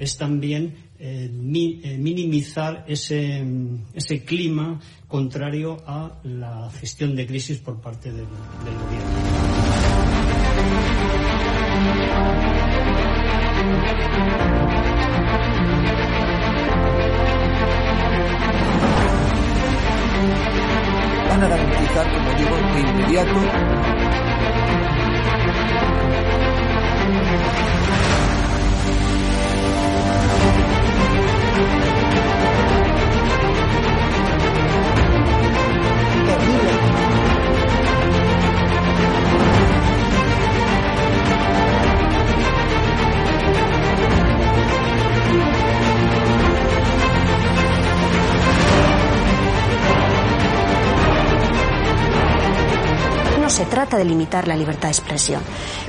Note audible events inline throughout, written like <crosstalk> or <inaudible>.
es también eh, minimizar ese, ese clima contrario a la gestión de crisis por parte del, gobierno. van a garantizar, como digo, inmediato se trata de limitar la libertad de expresión,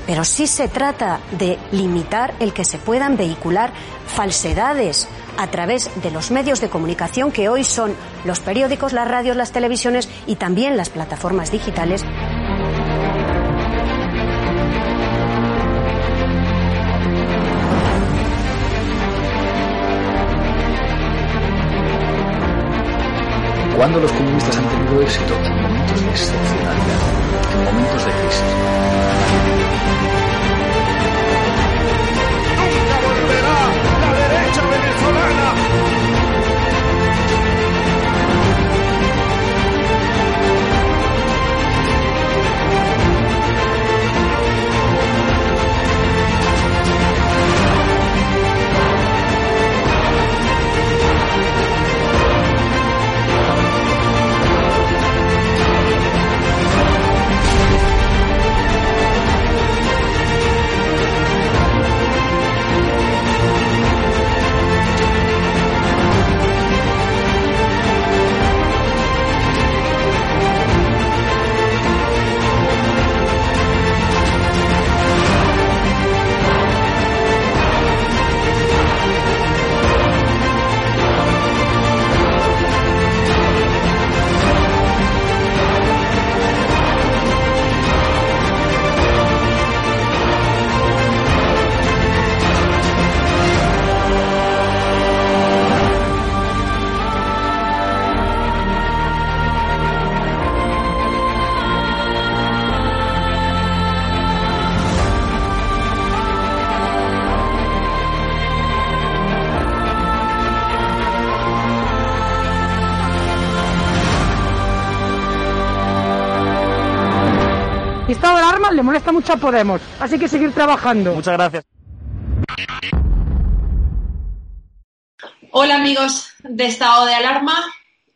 pero sí se trata de limitar el que se puedan vehicular falsedades a través de los medios de comunicación que hoy son los periódicos, las radios, las televisiones y también las plataformas digitales. Cuando los comunistas han tenido éxito en momentos de excepcionalidad momentos de crisis. Podemos. Así que seguir trabajando. Muchas gracias. Hola amigos de Estado de Alarma.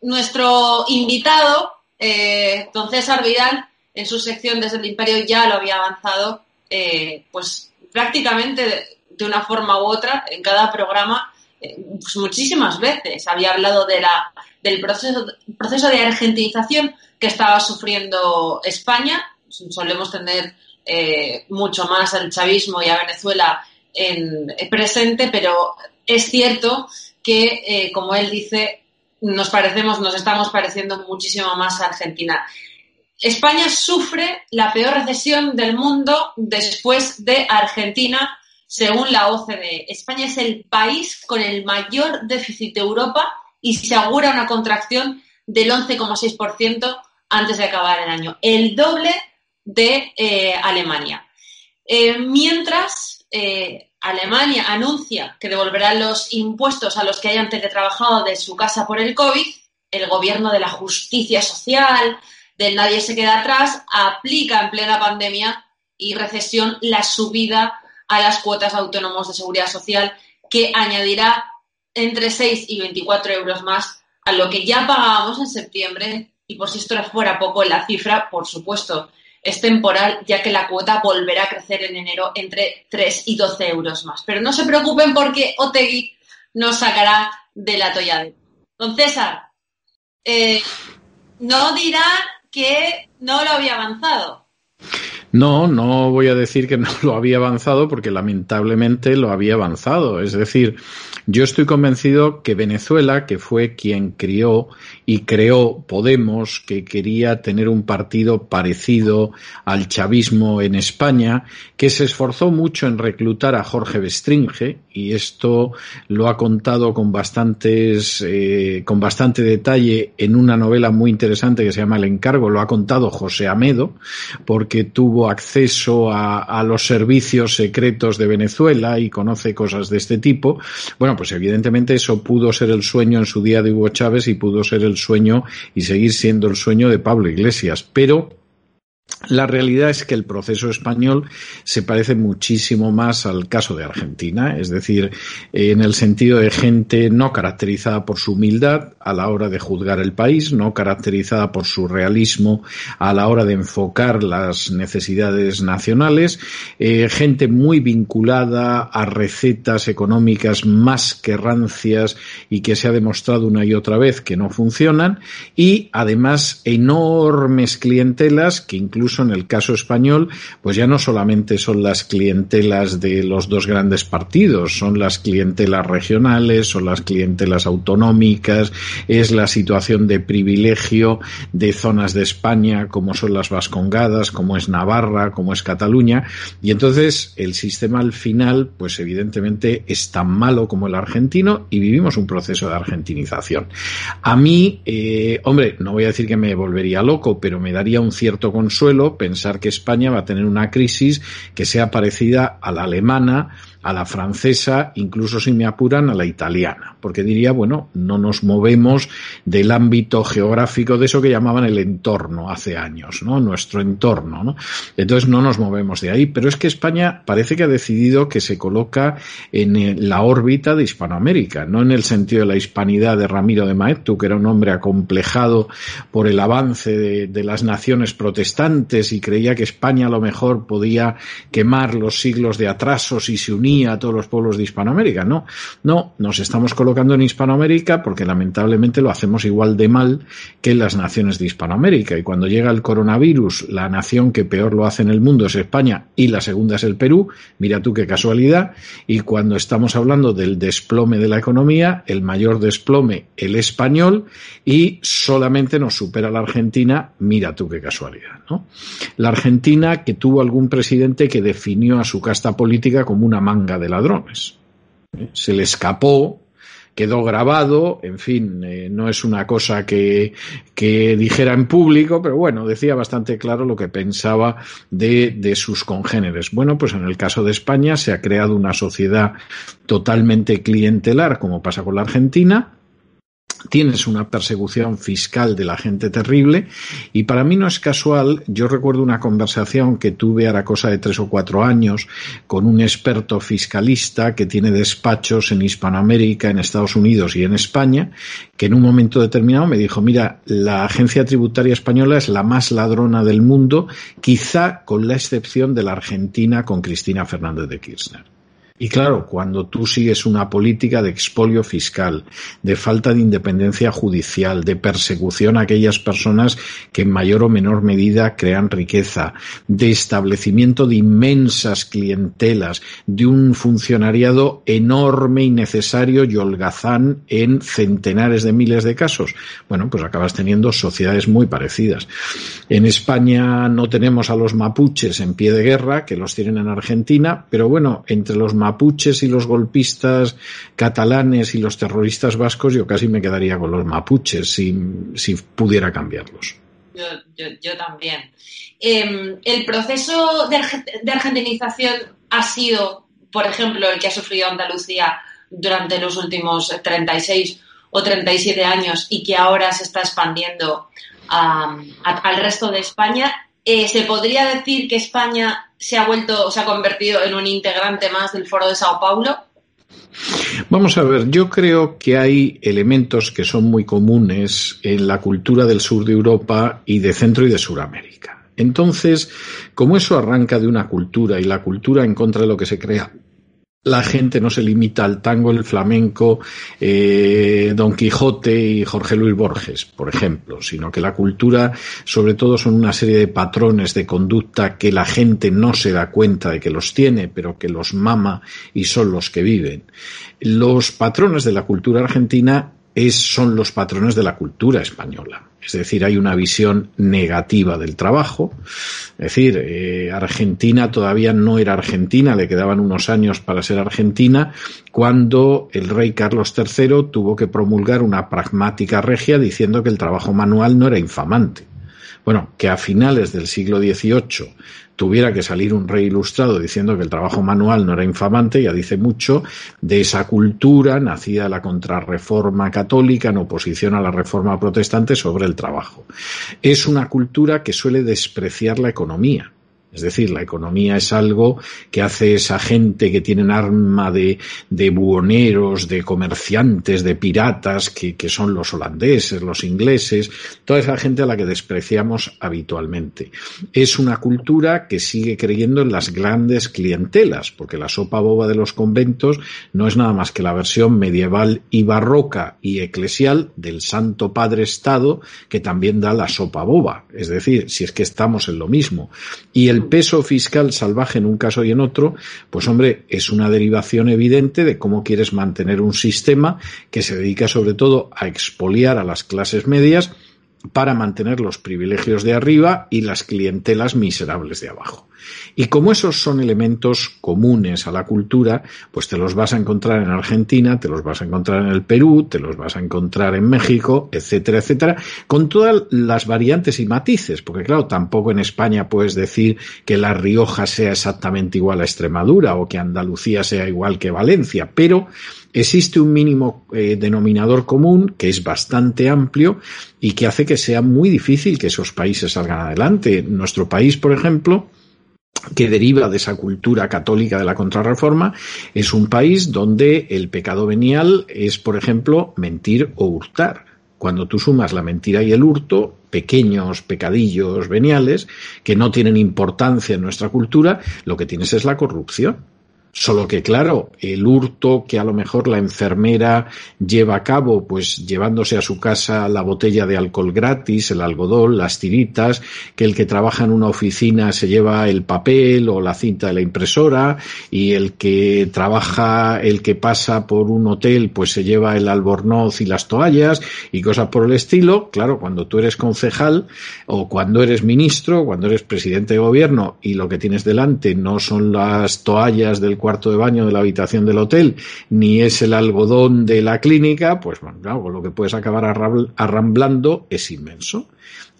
Nuestro invitado, eh, don César Vidal, en su sección desde el Imperio ya lo había avanzado, eh, pues prácticamente de, una forma u otra en cada programa, eh, pues muchísimas veces. Había hablado de la, del proceso, proceso de argentinización que estaba sufriendo España solemos tener eh, mucho más al chavismo y a Venezuela en, presente, pero es cierto que, eh, como él dice, nos parecemos, nos estamos pareciendo muchísimo más a Argentina. España sufre la peor recesión del mundo después de Argentina, según la OCDE. España es el país con el mayor déficit de Europa y se augura una contracción del 11,6% antes de acabar el año. El doble de eh, Alemania. Eh, mientras eh, Alemania anuncia que devolverá los impuestos a los que hayan teletrabajado de su casa por el COVID, el gobierno de la justicia social, del nadie se queda atrás, aplica en plena pandemia y recesión la subida a las cuotas autónomos de seguridad social que añadirá entre 6 y 24 euros más a lo que ya pagábamos en septiembre y por si esto fuera poco la cifra, por supuesto, es temporal, ya que la cuota volverá a crecer en enero entre 3 y 12 euros más. Pero no se preocupen porque Otegui nos sacará de la toalla. Don César, eh, no dirá que no lo había avanzado. No, no voy a decir que no lo había avanzado porque lamentablemente lo había avanzado. Es decir, Yo estoy convencido que Venezuela, que fue quien crió y creó Podemos, que quería tener un partido parecido al chavismo en España, que se esforzó mucho en reclutar a Jorge Bestringe, y esto lo ha contado con bastantes, eh, con bastante detalle en una novela muy interesante que se llama El encargo, lo ha contado José Amedo, porque tuvo acceso a, los servicios secretos de Venezuela y conoce cosas de este tipo. Bueno, pues evidentemente eso pudo ser el sueño en su día de Hugo Chávez y pudo ser el sueño y seguir siendo el sueño de Pablo Iglesias, pero la realidad es que el proceso español se parece muchísimo más al caso de Argentina, es decir, en el sentido de gente no caracterizada por su humildad a la hora de juzgar el país, no caracterizada por su realismo a la hora de enfocar las necesidades nacionales, eh, gente muy vinculada a recetas económicas más que rancias y que se ha demostrado una y otra vez que no funcionan, y además enormes clientelas que incluso en el caso español, pues ya no solamente son las clientelas de los dos grandes partidos, son las clientelas regionales, son las clientelas autonómicas, es la situación de privilegio de zonas de España como son las Vascongadas, como es Navarra, como es Cataluña, y entonces el sistema al final, pues evidentemente es tan malo como el argentino y vivimos un proceso de argentinización. A mí, eh, hombre, no voy a decir que me volvería loco, pero me daría un cierto consuelo pensar que España va a tener una crisis que sea parecida a la alemana, a la francesa, incluso si me apuran a la italiana, porque diría, bueno, no nos movemos del ámbito geográfico de eso que llamaban el entorno hace años, ¿no? Nuestro entorno, ¿no? Entonces no nos movemos de ahí, pero es que España parece que ha decidido que se coloca en la órbita de Hispanoamérica, no en el sentido de la hispanidad de Ramiro de Maeztu, que era un hombre acomplejado por el avance de, de las naciones protestantes y creía que España a lo mejor podía quemar los siglos de atrasos y se a todos los pueblos de Hispanoamérica. No, no, nos estamos colocando en Hispanoamérica porque lamentablemente lo hacemos igual de mal que las naciones de Hispanoamérica. Y cuando llega el coronavirus, la nación que peor lo hace en el mundo es España y la segunda es el Perú. Mira tú qué casualidad. Y cuando estamos hablando del desplome de la economía, el mayor desplome el español y solamente nos supera la Argentina. Mira tú qué casualidad, ¿no? La Argentina que tuvo algún presidente que definió a su casta política como una manga de ladrones. Se le escapó, quedó grabado, en fin, eh, no es una cosa que, que, dijera en público, pero bueno, decía bastante claro lo que pensaba de, de sus congéneres. Bueno, pues en el caso de España se ha creado una sociedad totalmente clientelar, como pasa con la Argentina, tienes una persecución fiscal de la gente terrible y para mí no es casual, yo recuerdo una conversación que tuve a la cosa de tres o cuatro años con un experto fiscalista que tiene despachos en Hispanoamérica, en Estados Unidos y en España, que en un momento determinado me dijo, mira, la agencia tributaria española es la más ladrona del mundo, quizá con la excepción de la Argentina con Cristina Fernández de Kirchner. Y claro, cuando tú sigues una política de expolio fiscal, de falta de independencia judicial, de persecución a aquellas personas que en mayor o menor medida crean riqueza, de establecimiento de inmensas clientelas, de un funcionariado enorme y necesario y holgazán en centenares de miles de casos, bueno, pues acabas teniendo sociedades muy parecidas. En España no tenemos a los mapuches en pie de guerra, que los tienen en Argentina, pero bueno, entre los mapuches y los golpistas catalanes y los terroristas vascos, yo casi me quedaría con los mapuches si, si pudiera cambiarlos. Yo, yo, también. Eh, el proceso de, argentinización ha sido, por ejemplo, el que ha sufrido Andalucía durante los últimos 36 o 37 años y que ahora se está expandiendo al resto de España. Eh, ¿Se podría decir que España se ha vuelto, se ha convertido en un integrante más del Foro de Sao Paulo? Vamos a ver, yo creo que hay elementos que son muy comunes en la cultura del sur de Europa y de Centro y de Suramérica. Entonces, como eso arranca de una cultura y la cultura en contra de lo que se crea la gente no se limita al tango, el flamenco, eh, Don Quijote y Jorge Luis Borges, por ejemplo, sino que la cultura, sobre todo, son una serie de patrones de conducta que la gente no se da cuenta de que los tiene, pero que los mama y son los que viven. Los patrones de la cultura argentina son los patrones de la cultura española. Es decir, hay una visión negativa del trabajo. Es decir, eh, Argentina todavía no era Argentina, le quedaban unos años para ser Argentina, cuando el rey Carlos III tuvo que promulgar una pragmática regia diciendo que el trabajo manual no era infamante. Bueno, que a finales del siglo XVIII tuviera que salir un rey ilustrado diciendo que el trabajo manual no era infamante, ya dice mucho de esa cultura nacida de la contrarreforma católica en oposición a la reforma protestante sobre el trabajo. Es una cultura que suele despreciar la economía es decir, la economía es algo que hace esa gente que tienen arma de, de buhoneros, de comerciantes, de piratas, que, que son los holandeses, los ingleses, toda esa gente a la que despreciamos habitualmente. Es una cultura que sigue creyendo en las grandes clientelas, porque la sopa boba de los conventos no es nada más que la versión medieval y barroca y eclesial del Santo Padre Estado, que también da la sopa boba. Es decir, si es que estamos en lo mismo. Y el peso fiscal salvaje en un caso y en otro, pues hombre, es una derivación evidente de cómo quieres mantener un sistema que se dedica sobre todo a expoliar a las clases medias para mantener los privilegios de arriba y las clientelas miserables de abajo. Y como esos son elementos comunes a la cultura, pues te los vas a encontrar en Argentina, te los vas a encontrar en el Perú, te los vas a encontrar en México, etcétera, etcétera, con todas las variantes y matices, porque claro, tampoco en España puedes decir que La Rioja sea exactamente igual a Extremadura o que Andalucía sea igual que Valencia, pero existe un mínimo eh, denominador común que es bastante amplio y que hace que sea muy difícil que esos países salgan adelante. Nuestro país, por ejemplo, que deriva de esa cultura católica de la contrarreforma, es un país donde el pecado venial es, por ejemplo, mentir o hurtar. Cuando tú sumas la mentira y el hurto, pequeños pecadillos veniales que no tienen importancia en nuestra cultura, lo que tienes es la corrupción. Solo que, claro, el hurto que a lo mejor la enfermera lleva a cabo, pues llevándose a su casa la botella de alcohol gratis, el algodón, las tiritas, que el que trabaja en una oficina se lleva el papel o la cinta de la impresora, y el que trabaja, el que pasa por un hotel, pues se lleva el albornoz y las toallas y cosas por el estilo. Claro, cuando tú eres concejal o cuando eres ministro, cuando eres presidente de gobierno y lo que tienes delante no son las toallas del cuarto de baño de la habitación del hotel, ni es el algodón de la clínica, pues bueno, claro, lo que puedes acabar arramblando es inmenso.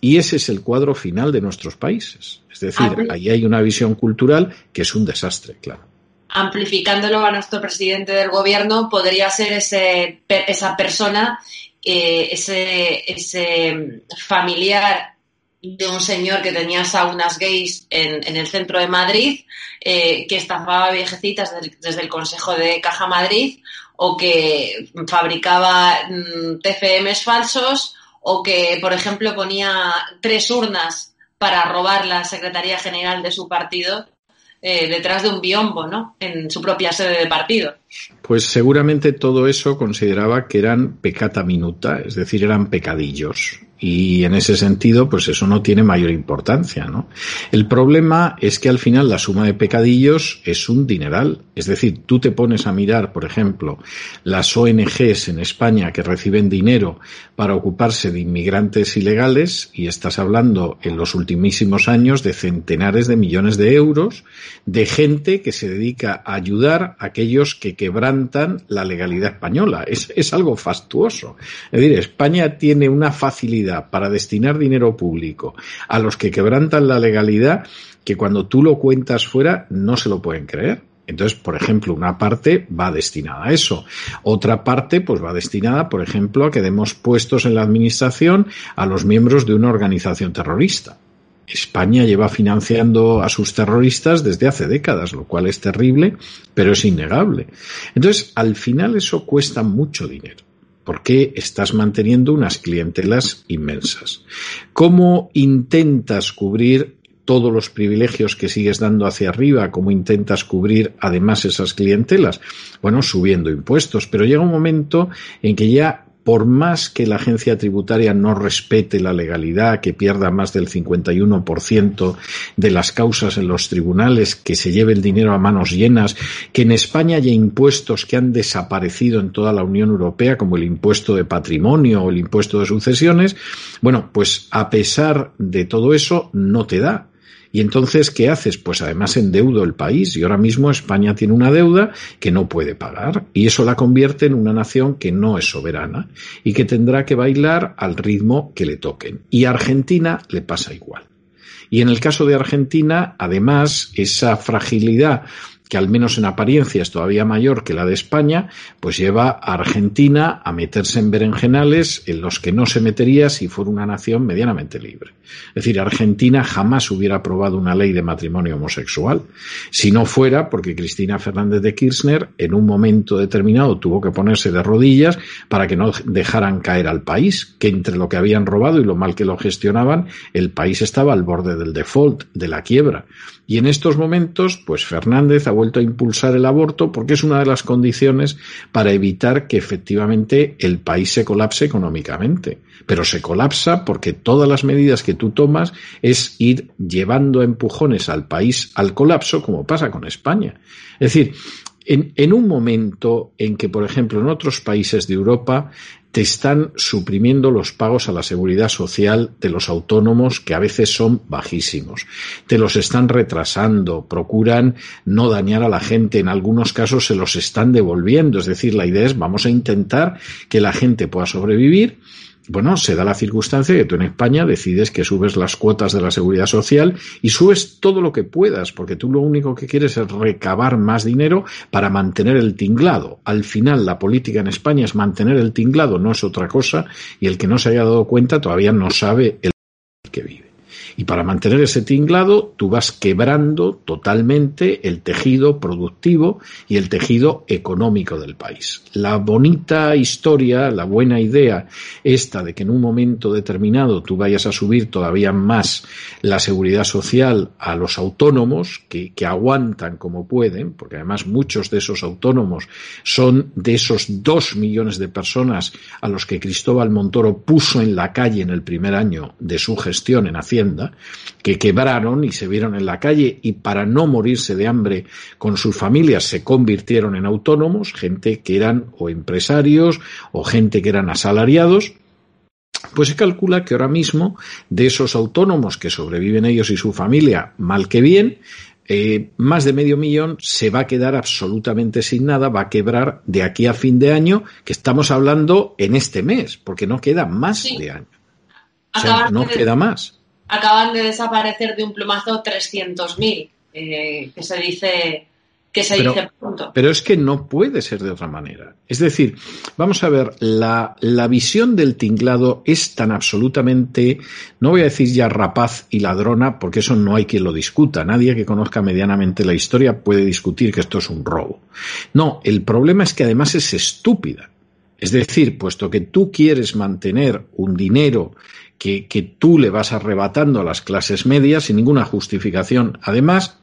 Y ese es el cuadro final de nuestros países. Es decir, ahí hay una visión cultural que es un desastre, claro. Amplificándolo a nuestro presidente del gobierno, podría ser ese, esa persona, eh, ese, ese familiar de un señor que tenía saunas gays en, en el centro de Madrid, eh, que estafaba viejecitas desde, el Consejo de Caja Madrid, o que fabricaba mm, TFMs falsos, o que, por ejemplo, ponía tres urnas para robar la Secretaría General de su partido eh, detrás de un biombo, ¿no? En su propia sede de partido. Pues seguramente todo eso consideraba que eran pecata minuta, es decir, eran pecadillos y en ese sentido, pues eso no tiene mayor importancia, ¿no? El problema es que al final la suma de pecadillos es un dineral. Es decir, tú te pones a mirar, por ejemplo, las ONGs en España que reciben dinero para ocuparse de inmigrantes ilegales y estás hablando en los ultimísimos años de centenares de millones de euros de gente que se dedica a ayudar a aquellos que quebrantan la legalidad española. Es, es algo fastuoso. Es decir, España tiene una facilidad para destinar dinero público a los que quebrantan la legalidad que cuando tú lo cuentas fuera no se lo pueden creer. Entonces, por ejemplo, una parte va destinada a eso. Otra parte, pues va destinada, por ejemplo, a que demos puestos en la administración a los miembros de una organización terrorista. España lleva financiando a sus terroristas desde hace décadas, lo cual es terrible, pero es innegable. Entonces, al final eso cuesta mucho dinero porque estás manteniendo unas clientelas inmensas. ¿Cómo intentas cubrir todos los privilegios que sigues dando hacia arriba, cómo intentas cubrir además esas clientelas, bueno, subiendo impuestos, pero llega un momento en que ya por más que la agencia tributaria no respete la legalidad, que pierda más del 51% de las causas en los tribunales, que se lleve el dinero a manos llenas, que en España haya impuestos que han desaparecido en toda la Unión Europea, como el impuesto de patrimonio o el impuesto de sucesiones, bueno, pues a pesar de todo eso, no te da. Y entonces, ¿qué haces? Pues además endeudo el país y ahora mismo España tiene una deuda que no puede pagar y eso la convierte en una nación que no es soberana y que tendrá que bailar al ritmo que le toquen. Y a Argentina le pasa igual. Y en el caso de Argentina, además, esa fragilidad que al menos en apariencia es todavía mayor que la de España, pues lleva a Argentina a meterse en berenjenales en los que no se metería si fuera una nación medianamente libre. Es decir, Argentina jamás hubiera aprobado una ley de matrimonio homosexual, si no fuera porque Cristina Fernández de Kirchner en un momento determinado tuvo que ponerse de rodillas para que no dejaran caer al país, que entre lo que habían robado y lo mal que lo gestionaban, el país estaba al borde del default, de la quiebra. Y en estos momentos, pues Fernández ha vuelto a impulsar el aborto porque es una de las condiciones para evitar que efectivamente el país se colapse económicamente. Pero se colapsa porque todas las medidas que tú tomas es ir llevando empujones al país al colapso, como pasa con España. Es decir, en, un momento en que, por ejemplo, en otros países de Europa te están suprimiendo los pagos a la seguridad social de los autónomos que a veces son bajísimos. Te los están retrasando, procuran no dañar a la gente, en algunos casos se los están devolviendo. Es decir, la idea es vamos a intentar que la gente pueda sobrevivir bueno, se da la circunstancia que tú en España decides que subes las cuotas de la seguridad social y subes todo lo que puedas, porque tú lo único que quieres es recabar más dinero para mantener el tinglado. Al final, la política en España es mantener el tinglado, no es otra cosa, y el que no se haya dado cuenta todavía no sabe el que vive. Y para mantener ese tinglado, tú vas quebrando totalmente el tejido productivo y el tejido económico del país. La bonita historia, la buena idea esta de que en un momento determinado tú vayas a subir todavía más la seguridad social a los autónomos, que, que aguantan como pueden, porque además muchos de esos autónomos son de esos dos millones de personas a los que Cristóbal Montoro puso en la calle en el primer año de su gestión en Hacienda, que quebraron y se vieron en la calle y para no morirse de hambre con sus familias se convirtieron en autónomos, gente que eran o empresarios o gente que eran asalariados. Pues se calcula que ahora mismo de esos autónomos que sobreviven ellos y su familia mal que bien, eh, más de medio millón se va a quedar absolutamente sin nada, va a quebrar de aquí a fin de año, que estamos hablando en este mes, porque no queda más de año. O sea, no queda más acaban de desaparecer de un plumazo 300.000, eh, que se dice que se pero, dice pronto. Pero es que no puede ser de otra manera. Es decir, vamos a ver, la, la visión del tinglado es tan absolutamente, no voy a decir ya rapaz y ladrona, porque eso no hay quien lo discuta. Nadie que conozca medianamente la historia puede discutir que esto es un robo. No, el problema es que además es estúpida. Es decir, puesto que tú quieres mantener un dinero que, que tú le vas arrebatando a las clases medias sin ninguna justificación. Además,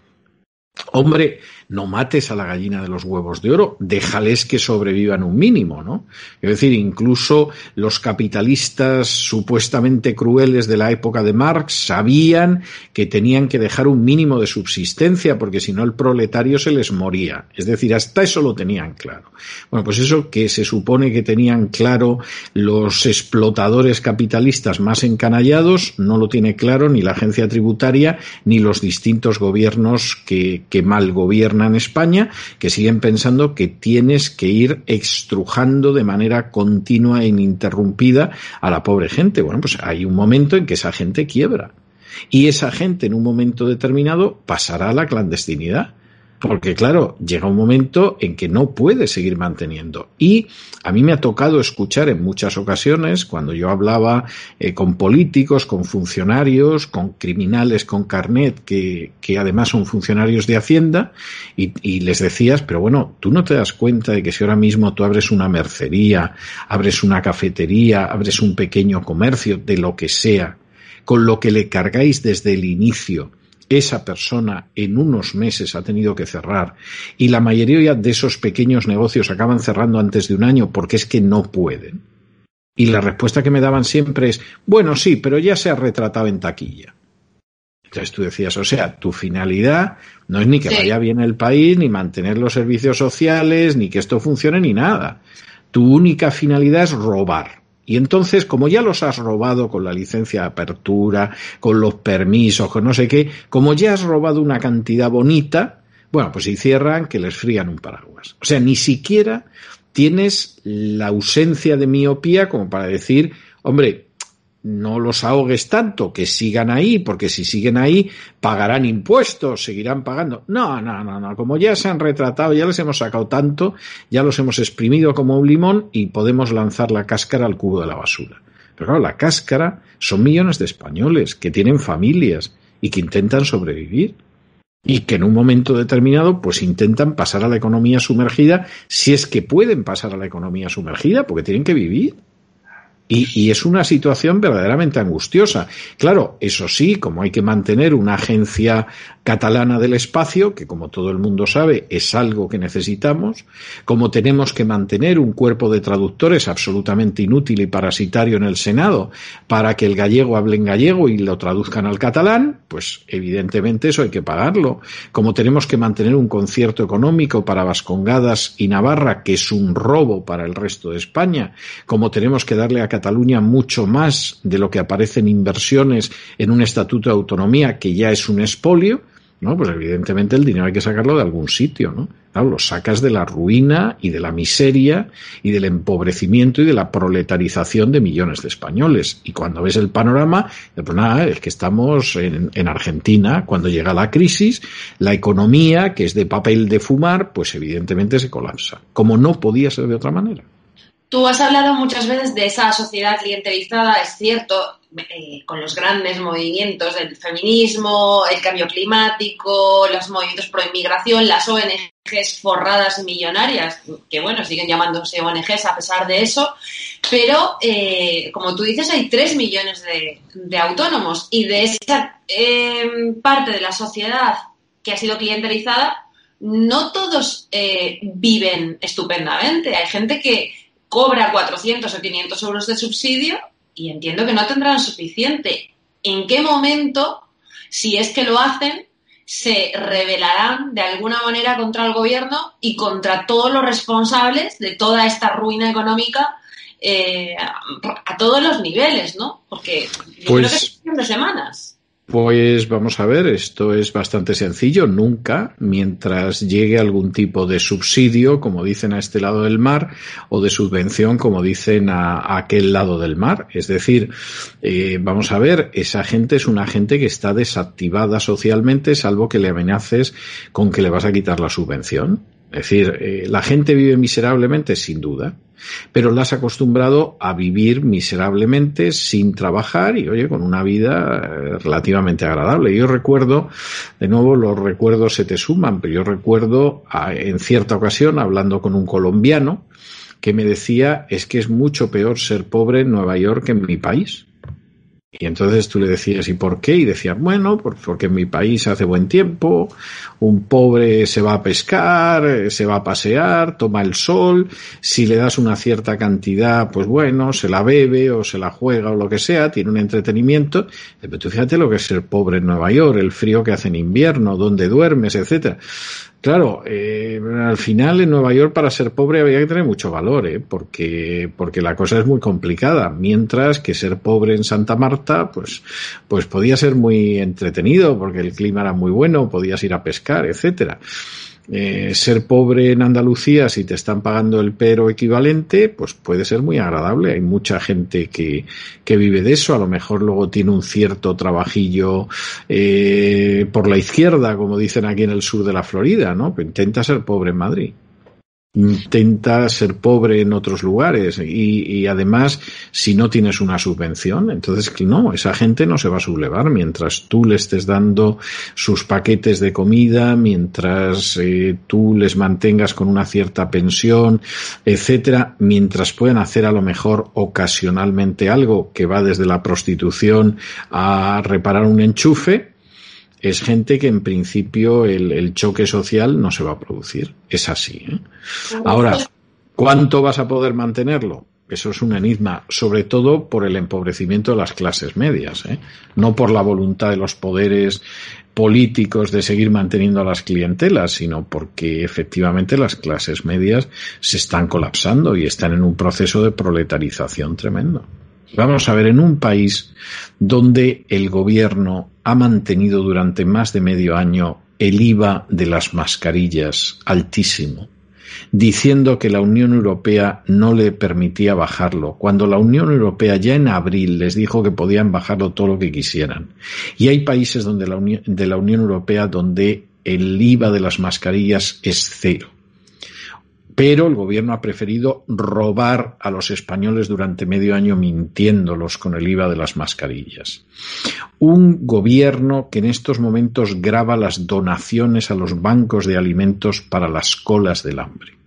hombre, no mates a la gallina de los huevos de oro, déjales que sobrevivan un mínimo, ¿no? Es decir, incluso los capitalistas supuestamente crueles de la época de Marx sabían que tenían que dejar un mínimo de subsistencia porque si no el proletario se les moría. Es decir, hasta eso lo tenían claro. Bueno, pues eso que se supone que tenían claro los explotadores capitalistas más encanallados, no lo tiene claro ni la agencia tributaria ni los distintos gobiernos que, que mal gobiernan en España que siguen pensando que tienes que ir extrujando de manera continua e ininterrumpida a la pobre gente. Bueno, pues hay un momento en que esa gente quiebra. Y esa gente en un momento determinado pasará a la clandestinidad. Porque claro, llega un momento en que no puede seguir manteniendo. Y a mí me ha tocado escuchar en muchas ocasiones, cuando yo hablaba eh, con políticos, con funcionarios, con criminales con carnet, que, que además son funcionarios de Hacienda, y, y, les decías, pero bueno, tú no te das cuenta de que si ahora mismo tú abres una mercería, abres una cafetería, abres un pequeño comercio, de lo que sea, con lo que le cargáis desde el inicio, esa persona en unos meses ha tenido que cerrar y la mayoría de esos pequeños negocios acaban cerrando antes de un año porque es que no pueden. Y la respuesta que me daban siempre es, bueno, sí, pero ya se ha retratado en taquilla. Entonces tú decías, o sea, tu finalidad no es ni que vaya bien el país, ni mantener los servicios sociales, ni que esto funcione, ni nada. Tu única finalidad es robar. Y entonces, como ya los has robado con la licencia de apertura, con los permisos, con no sé qué, como ya has robado una cantidad bonita, bueno, pues si cierran, que les frían un paraguas. O sea, ni siquiera tienes la ausencia de miopía como para decir, hombre, no los ahogues tanto, que sigan ahí, porque si siguen ahí pagarán impuestos, seguirán pagando. No, no, no, no. Como ya se han retratado, ya les hemos sacado tanto, ya los hemos exprimido como un limón y podemos lanzar la cáscara al cubo de la basura. Pero claro, la cáscara son millones de españoles que tienen familias y que intentan sobrevivir y que en un momento determinado pues intentan pasar a la economía sumergida si es que pueden pasar a la economía sumergida porque tienen que vivir. Y, es una situación verdaderamente angustiosa. Claro, eso sí, como hay que mantener una agencia catalana del espacio, que como todo el mundo sabe es algo que necesitamos, como tenemos que mantener un cuerpo de traductores absolutamente inútil y parasitario en el Senado para que el gallego hable en gallego y lo traduzcan al catalán, pues evidentemente eso hay que pagarlo. Como tenemos que mantener un concierto económico para Vascongadas y Navarra, que es un robo para el resto de España, como tenemos que darle a Cataluña mucho más de lo que aparece en inversiones en un estatuto de autonomía que ya es un espolio, ¿no? Pues evidentemente el dinero hay que sacarlo de algún sitio, ¿no? Claro, lo sacas de la ruina y de la miseria y del empobrecimiento y de la proletarización de millones de españoles. Y cuando ves el panorama, pues nada, es que estamos en, en Argentina, cuando llega la crisis, la economía, que es de papel de fumar, pues evidentemente se colapsa, como no podía ser de otra manera. Tú has hablado muchas veces de esa sociedad clientelizada, es cierto, eh, con los grandes movimientos del feminismo, el cambio climático, los movimientos pro inmigración, las ONGs forradas y millonarias, que bueno, siguen llamándose ONGs a pesar de eso, pero eh, como tú dices, hay tres millones de, autónomos y de esa eh, parte de la sociedad que ha sido clientelizada, no todos viven estupendamente. Hay gente que cobra 400 o 500 euros de subsidio y entiendo que no tendrán suficiente. ¿En qué momento, si es que lo hacen, se rebelarán de alguna manera contra el gobierno y contra todos los responsables de toda esta ruina económica eh, a, todos los niveles, ¿no? Porque yo creo que es pues de semanas. Pues vamos a ver, esto es bastante sencillo. Nunca, mientras llegue algún tipo de subsidio, como dicen a este lado del mar, o de subvención, como dicen a, aquel lado del mar. Es decir, eh, vamos a ver, esa gente es una gente que está desactivada socialmente, salvo que le amenaces con que le vas a quitar la subvención. Es decir, eh, la gente vive miserablemente, sin duda pero la has acostumbrado a vivir miserablemente sin trabajar y, oye, con una vida eh, relativamente agradable. Yo recuerdo, de nuevo, los recuerdos se te suman, pero yo recuerdo en cierta ocasión hablando con un colombiano que me decía es que es mucho peor ser pobre en Nueva York que en mi país. Y entonces tú le decías, ¿y por qué? Y decía, bueno, porque en mi país hace buen tiempo, un pobre se va a pescar, se va a pasear, toma el sol, si le das una cierta cantidad, pues bueno, se la bebe o se la juega o lo que sea, tiene un entretenimiento. Pero tú fíjate lo que es ser pobre en Nueva York, el frío que hace en invierno, dónde duermes, etcétera. Claro, eh, al final en Nueva York para ser pobre había que tener mucho valor, ¿eh? porque, porque la cosa es muy complicada. Mientras que ser pobre en Santa Marta, pues, pues podía ser muy entretenido, porque el clima era muy bueno, podías ir a pescar, etcétera. Eh, ser pobre en Andalucía, si te están pagando el pero equivalente, pues puede ser muy agradable. Hay mucha gente que, que vive de eso. A lo mejor luego tiene un cierto trabajillo eh, por la izquierda, como dicen aquí en el sur de la Florida, ¿no? intenta ser pobre en Madrid intenta ser pobre en otros lugares y, y, además si no tienes una subvención entonces no esa gente no se va a sublevar mientras tú le estés dando sus paquetes de comida mientras eh, tú les mantengas con una cierta pensión etcétera mientras puedan hacer a lo mejor ocasionalmente algo que va desde la prostitución a reparar un enchufe es gente que en principio el, choque social no se va a producir. Es así. ¿eh? Ahora, ¿cuánto vas a poder mantenerlo? Eso es un enigma, sobre todo por el empobrecimiento de las clases medias, ¿eh? no por la voluntad de los poderes políticos de seguir manteniendo a las clientelas, sino porque efectivamente las clases medias se están colapsando y están en un proceso de proletarización tremendo. Vamos a ver, en un país donde el gobierno ha mantenido durante más de medio año el IVA de las mascarillas altísimo, diciendo que la Unión Europea no le permitía bajarlo, cuando la Unión Europea ya en abril les dijo que podían bajarlo todo lo que quisieran. Y hay países donde la de la Unión Europea donde el IVA de las mascarillas es cero pero el gobierno ha preferido robar a los españoles durante medio año mintiéndolos con el IVA de las mascarillas. Un gobierno que en estos momentos graba las donaciones a los bancos de alimentos para las colas del hambre.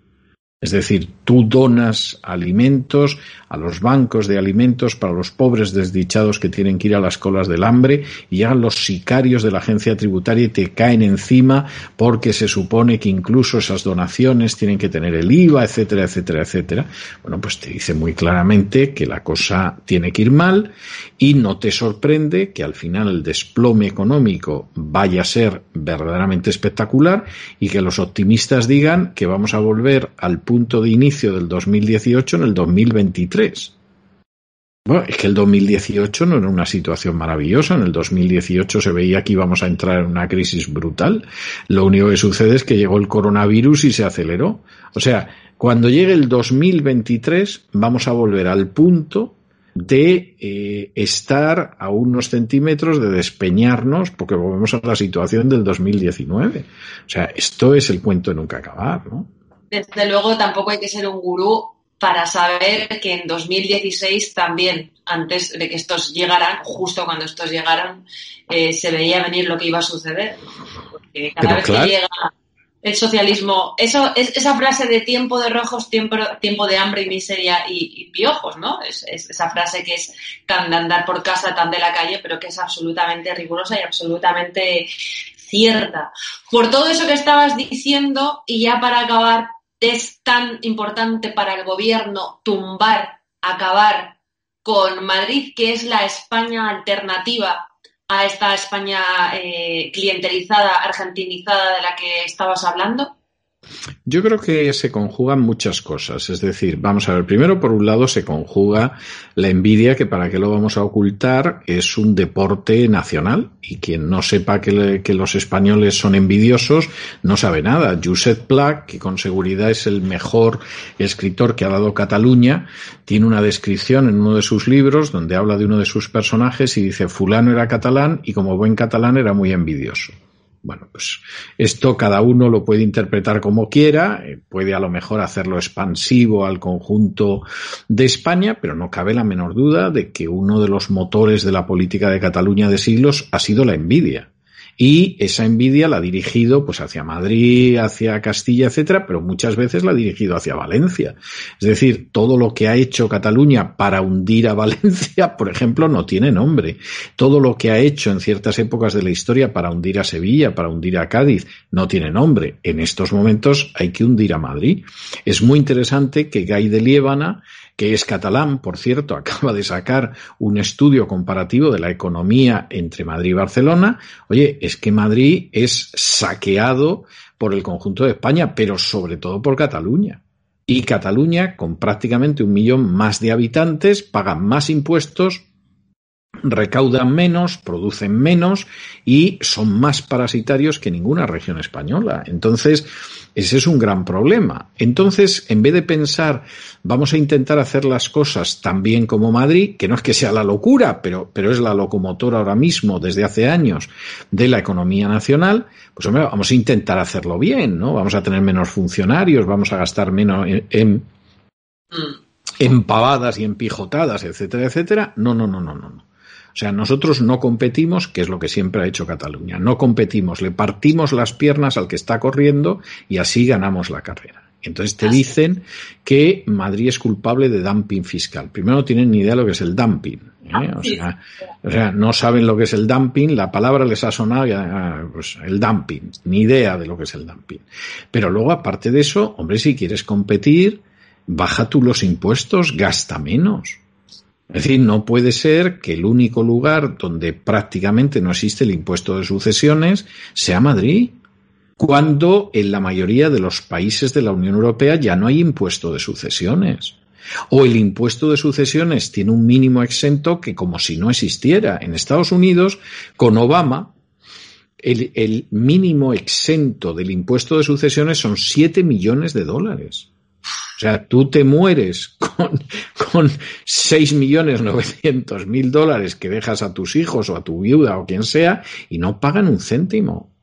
Es decir, tú donas alimentos a los bancos de alimentos para los pobres desdichados que tienen que ir a las colas del hambre y llegan los sicarios de la agencia tributaria y te caen encima porque se supone que incluso esas donaciones tienen que tener el IVA, etcétera, etcétera, etcétera. Bueno, pues te dice muy claramente que la cosa tiene que ir mal y no te sorprende que al final el desplome económico vaya a ser verdaderamente espectacular y que los optimistas digan que vamos a volver al punto de inicio del 2018 en el 2023. Bueno, es que el 2018 no era una situación maravillosa. En el 2018 se veía que íbamos a entrar en una crisis brutal. Lo único que sucede es que llegó el coronavirus y se aceleró. O sea, cuando llegue el 2023 vamos a volver al punto de eh, estar a unos centímetros de despeñarnos porque volvemos a la situación del 2019. O sea, esto es el cuento de nunca acabar, ¿no? Desde luego tampoco hay que ser un gurú para saber que en 2016 también, antes de que estos llegaran, justo cuando estos llegaran, eh, se veía venir lo que iba a suceder. Porque cada vez que llega el socialismo, eso, es, esa frase de tiempo de rojos, tiempo, tiempo de hambre y miseria y, piojos, ¿no? Es, esa frase que es tan de andar por casa, tan de la calle, pero que es absolutamente rigurosa y absolutamente Por todo eso que estabas diciendo, y ya para acabar, es tan importante para el gobierno tumbar, acabar con Madrid, que es la España alternativa a esta España eh, clientelizada, argentinizada de la que estabas hablando? Yo creo que se conjugan muchas cosas. Es decir, vamos a ver, primero por un lado se conjuga la envidia, que para qué lo vamos a ocultar, es un deporte nacional. Y quien no sepa que, los españoles son envidiosos, no sabe nada. Josep Pla, que con seguridad es el mejor escritor que ha dado Cataluña, tiene una descripción en uno de sus libros donde habla de uno de sus personajes y dice, fulano era catalán y como buen catalán era muy envidioso. Bueno, pues esto cada uno lo puede interpretar como quiera, eh, puede a lo mejor hacerlo expansivo al conjunto de España, pero no cabe la menor duda de que uno de los motores de la política de Cataluña de siglos ha sido la envidia y esa envidia la ha dirigido pues hacia Madrid, hacia Castilla, etcétera, pero muchas veces la ha dirigido hacia Valencia. Es decir, todo lo que ha hecho Cataluña para hundir a <laughs> Valencia, por ejemplo, no tiene nombre. Todo lo que ha hecho en ciertas épocas de la historia para hundir a Sevilla, para hundir a Cádiz, no tiene nombre. En estos momentos hay que hundir a Madrid. Es muy interesante que Gay de Liébana que es catalán, por cierto, <laughs> acaba de sacar un estudio comparativo de la economía entre Madrid y Barcelona. Oye, es que Madrid es saqueado por el conjunto de España, pero sobre todo por Cataluña. Y Cataluña, con prácticamente un millón más de habitantes, paga más impuestos, recaudan menos, producen menos y son más parasitarios que ninguna región española. Entonces, ese es un gran problema. Entonces, en vez de pensar, vamos a intentar hacer las cosas tan bien como Madrid, que no es que sea la locura, pero, pero es la locomotora ahora mismo, desde hace años, de la economía nacional, pues hombre, vamos a intentar hacerlo bien, ¿no? Vamos a tener menos funcionarios, vamos a gastar menos en, en, en pavadas y en pijotadas, etcétera, etcétera. No, no, no, no, no. O sea, nosotros no competimos, que es lo que siempre ha hecho Cataluña. No competimos, le partimos las piernas al que está corriendo y así ganamos la carrera. Entonces te dicen que Madrid es culpable de dumping fiscal. Primero no tienen ni idea de lo que es el dumping. ¿eh? O, sea, o, sea, no saben lo que es el dumping, la palabra les ha sonado ya, pues, el dumping, ni idea de lo que es el dumping. Pero luego, aparte de eso, hombre, si quieres competir, baja tú los impuestos, gasta menos. Es decir, no puede ser que el único lugar donde prácticamente no existe el impuesto de sucesiones sea Madrid, cuando en la mayoría de los países de la Unión Europea ya no hay impuesto de sucesiones. O el impuesto de sucesiones tiene un mínimo exento que como si no existiera. En Estados Unidos, con Obama, el, mínimo exento del impuesto de sucesiones son 7 millones de dólares. O sea, tú te mueres <laughs> con, con 6 millones 900 mil dólares que dejas a tus hijos o a tu viuda o quien sea y no pagan un céntimo.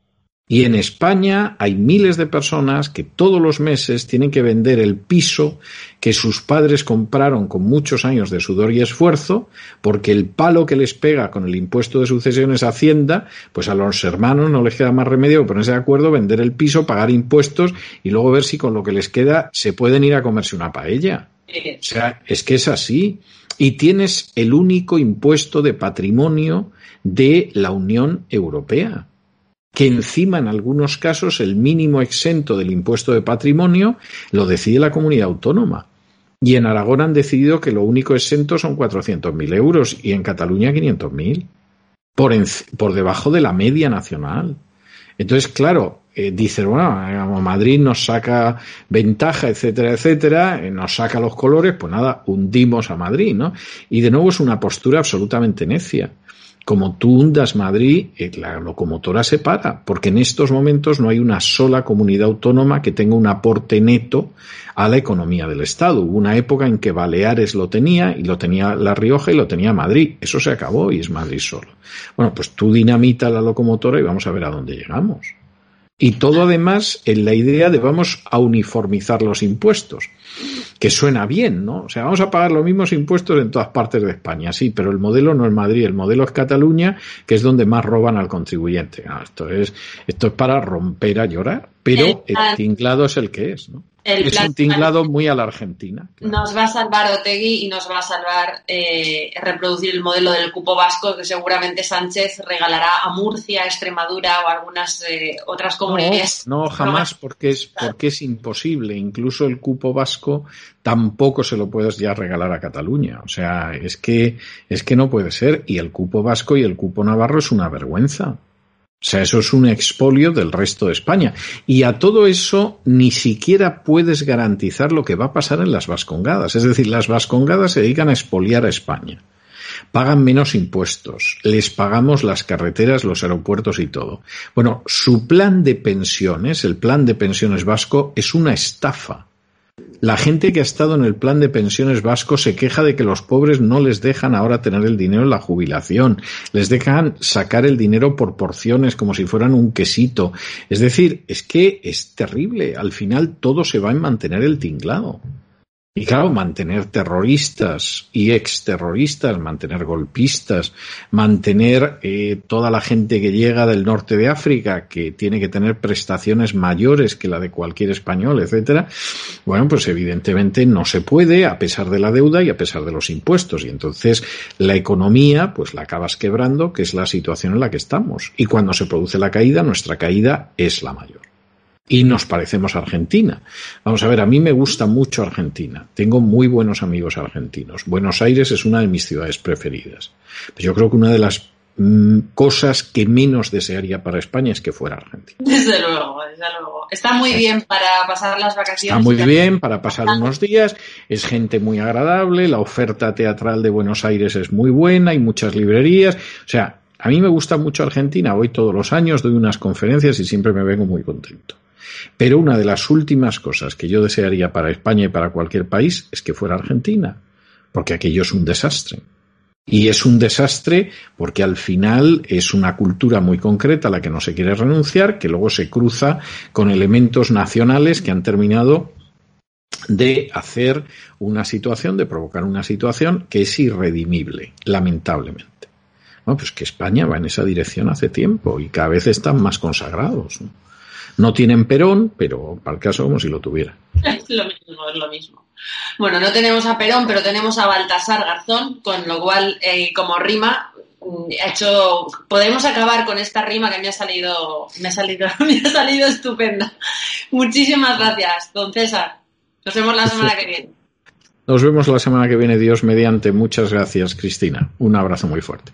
Y en España hay miles de personas que todos los meses tienen que vender el piso que sus padres compraron con muchos años de sudor y esfuerzo, porque el palo que les pega con el impuesto de sucesiones a Hacienda, pues a los hermanos no les queda más remedio que ponerse de acuerdo, vender el piso, pagar impuestos y luego ver si con lo que les queda se pueden ir a comerse una paella. O sea, es que es así. Y tienes el único impuesto de patrimonio de la Unión Europea que encima en algunos casos el mínimo exento del impuesto de patrimonio lo decide la comunidad autónoma. Y en Aragón han decidido que lo único exento son 400.000 euros y en Cataluña 500.000, por, por debajo de la media nacional. Entonces, claro, eh, dice, bueno, Madrid nos saca ventaja, etcétera, etcétera, eh, nos saca los colores, pues nada, hundimos a Madrid, ¿no? Y de nuevo es una postura absolutamente necia como tú hundas Madrid, eh, la locomotora se para, porque en estos momentos no hay una sola comunidad autónoma que tenga un aporte neto a la economía del Estado. Hubo una época en que Baleares lo tenía, y lo tenía La Rioja y lo tenía Madrid. Eso se acabó y es Madrid solo. Bueno, pues tú dinamita la locomotora y vamos a ver a dónde llegamos. Y todo además en la idea de vamos a uniformizar los impuestos, que suena bien, ¿no? O sea, vamos a pagar los mismos impuestos en todas partes de España, sí, pero el modelo no es Madrid, el modelo es Cataluña, que es donde más roban al contribuyente. esto, es, esto es para romper a llorar, pero el tinglado es el que es, ¿no? Es un tinglado muy a la Argentina. Nos va a salvar Otegui y nos va a salvar eh, reproducir el modelo del cupo vasco que seguramente Sánchez regalará a Murcia, Extremadura o algunas eh, otras comunidades. No, jamás, porque es, porque es imposible. Incluso el cupo vasco tampoco se lo puedes ya regalar a Cataluña. O sea, es que, es que no puede ser. Y el cupo vasco y el cupo navarro es una vergüenza. O sea, eso es un expolio del resto de España. Y a todo eso ni siquiera puedes garantizar lo que va a pasar en las Vascongadas. Es decir, las Vascongadas se dedican a expoliar a España. Pagan menos impuestos, les pagamos las carreteras, los aeropuertos y todo. Bueno, su plan de pensiones, el plan de pensiones vasco, es una estafa. La gente que ha estado en el plan de pensiones vasco se queja de que los pobres no les dejan ahora tener el dinero en la jubilación, les dejan sacar el dinero por porciones como si fueran un quesito. Es decir, es que es terrible. Al final todo se va a mantener el tinglado. Y claro, mantener terroristas y exterroristas, mantener golpistas, mantener eh, toda la gente que llega del norte de África, que tiene que tener prestaciones mayores que la de cualquier español, etcétera, bueno, pues evidentemente no se puede a pesar de la deuda y a pesar de los impuestos. Y entonces la economía, pues la acabas quebrando, que es la situación en la que estamos. Y cuando se produce la caída, nuestra caída es la mayor y nos parecemos a Argentina. Vamos a ver, a mí me gusta mucho Argentina. Tengo muy buenos amigos argentinos. Buenos Aires es una de mis ciudades preferidas. Pero yo creo que una de las mm, cosas que menos desearía para España es que fuera Argentina. Desde luego, desde luego. Está muy bien para pasar las vacaciones. Está muy bien para pasar unos días. Es gente muy agradable. La oferta teatral de Buenos Aires es muy buena. Hay muchas librerías. O sea, a mí me gusta mucho Argentina. Voy todos los años, doy unas conferencias y siempre me vengo muy contento. Pero una de las últimas cosas que yo desearía para España y para cualquier país es que fuera Argentina, porque aquello es un desastre. Y es un desastre porque al final es una cultura muy concreta a la que no se quiere renunciar, que luego se cruza con elementos nacionales que han terminado de hacer una situación, de provocar una situación que es irredimible, lamentablemente. Bueno, pues que España va en esa dirección hace tiempo y cada vez están más consagrados. ¿no? No tienen Perón, pero para el caso como si lo tuviera. Es lo mismo, es lo mismo. Bueno, no tenemos a Perón, pero tenemos a Baltasar Garzón, con lo cual, eh, como rima, mm, ha hecho, podemos acabar con esta rima que me ha salido, me ha salido, <laughs> me ha salido estupenda. Muchísimas gracias, don César. Nos vemos la semana que viene. Nos vemos la semana que viene, Dios mediante. Muchas gracias, Cristina. Un abrazo muy fuerte.